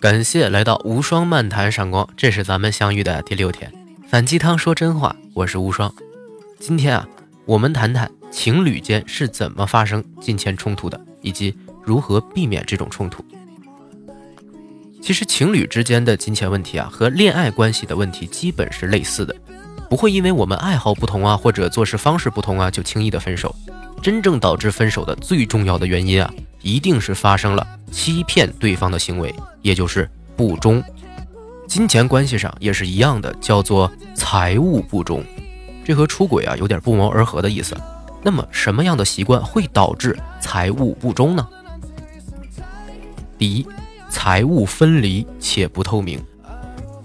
感谢来到无双漫谈闪光，这是咱们相遇的第六天。反鸡汤说真话，我是无双。今天啊，我们谈谈情侣间是怎么发生金钱冲突的，以及如何避免这种冲突。其实情侣之间的金钱问题啊，和恋爱关系的问题基本是类似的，不会因为我们爱好不同啊，或者做事方式不同啊，就轻易的分手。真正导致分手的最重要的原因啊，一定是发生了欺骗对方的行为，也就是不忠。金钱关系上也是一样的，叫做财务不忠。这和出轨啊有点不谋而合的意思。那么什么样的习惯会导致财务不忠呢？第一。财务分离且不透明，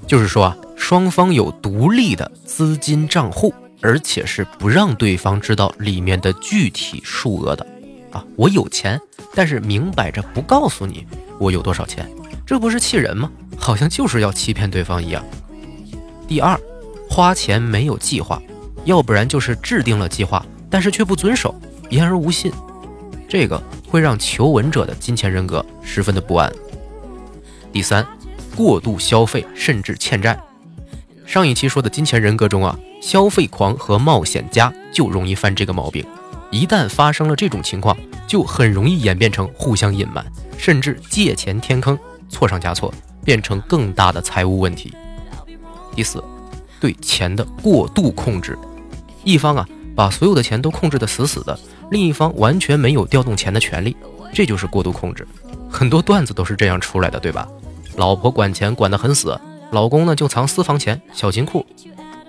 就是说啊，双方有独立的资金账户，而且是不让对方知道里面的具体数额的。啊，我有钱，但是明摆着不告诉你我有多少钱，这不是气人吗？好像就是要欺骗对方一样。第二，花钱没有计划，要不然就是制定了计划，但是却不遵守，言而无信，这个会让求稳者的金钱人格十分的不安。第三，过度消费甚至欠债。上一期说的金钱人格中啊，消费狂和冒险家就容易犯这个毛病。一旦发生了这种情况，就很容易演变成互相隐瞒，甚至借钱填坑，错上加错，变成更大的财务问题。第四，对钱的过度控制。一方啊，把所有的钱都控制得死死的，另一方完全没有调动钱的权利，这就是过度控制。很多段子都是这样出来的，对吧？老婆管钱管得很死，老公呢就藏私房钱、小金库。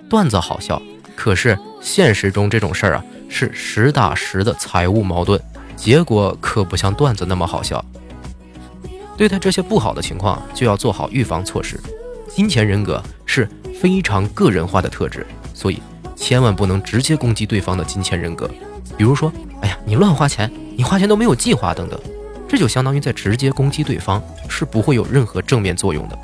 段子好笑，可是现实中这种事儿啊是实打实的财务矛盾，结果可不像段子那么好笑。对待这些不好的情况，就要做好预防措施。金钱人格是非常个人化的特质，所以千万不能直接攻击对方的金钱人格。比如说，哎呀，你乱花钱，你花钱都没有计划，等等。这就相当于在直接攻击对方，是不会有任何正面作用的。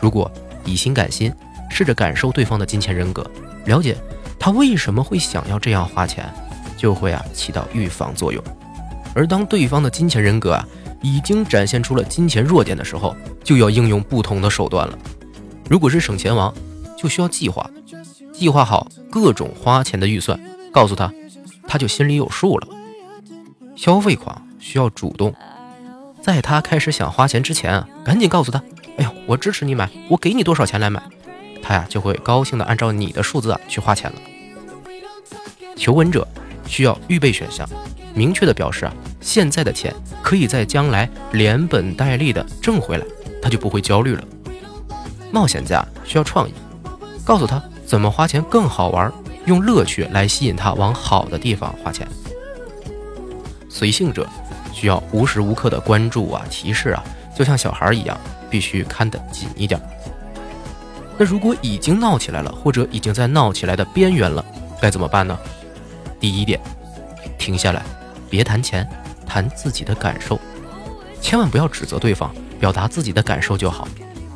如果以心感心，试着感受对方的金钱人格，了解他为什么会想要这样花钱，就会啊起到预防作用。而当对方的金钱人格啊已经展现出了金钱弱点的时候，就要应用不同的手段了。如果是省钱王，就需要计划，计划好各种花钱的预算，告诉他，他就心里有数了。消费狂需要主动。在他开始想花钱之前啊，赶紧告诉他：“，我支持你买，我给你多少钱来买。”他呀就会高兴的按照你的数字啊去花钱了。求稳者需要预备选项，明确的表示啊，现在的钱可以在将来连本带利的挣回来，他就不会焦虑了。冒险家需要创意，告诉他怎么花钱更好玩，用乐趣来吸引他往好的地方花钱。随性者。需要无时无刻的关注啊，提示啊，就像小孩一样，必须看得紧一点。那如果已经闹起来了，或者已经在闹起来的边缘了，该怎么办呢？第一点，停下来，别谈钱，谈自己的感受，千万不要指责对方，表达自己的感受就好。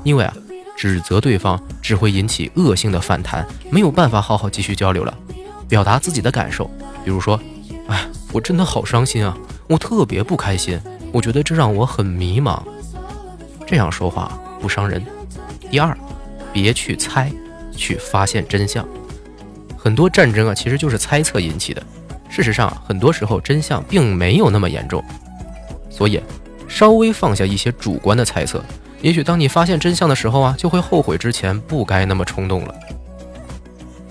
因为啊，指责对方只会引起恶性的反弹，没有办法好好继续交流了。表达自己的感受，比如说，哎，我真的好伤心啊。我特别不开心，我觉得这让我很迷茫。这样说话不伤人。第二，别去猜，去发现真相。很多战争啊，其实就是猜测引起的。事实上，很多时候真相并没有那么严重。所以，稍微放下一些主观的猜测，也许当你发现真相的时候啊，就会后悔之前不该那么冲动了。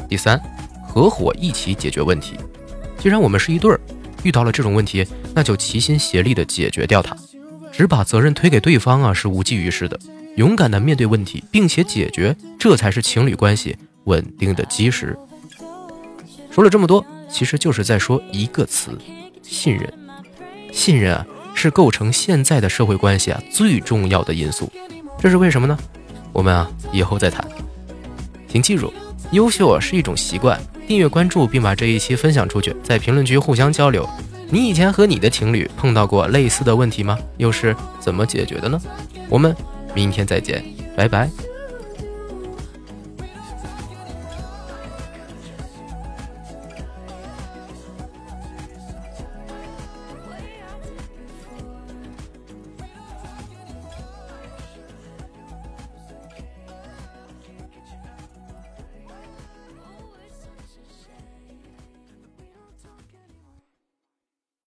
第三，合伙一起解决问题。既然我们是一对儿。遇到了这种问题，那就齐心协力地解决掉它。只把责任推给对方啊，是无济于事的。勇敢的面对问题，并且解决，这才是情侣关系稳定的基石。说了这么多，其实就是在说一个词：信任。信任啊，是构成现在的社会关系啊最重要的因素。这是为什么呢？我们啊以后再谈。请记住，优秀啊是一种习惯。订阅关注并把这一期分享出去，在评论区互相交流。你以前和你的情侣碰到过类似的问题吗？又是怎么解决的呢？我们明天再见，拜拜。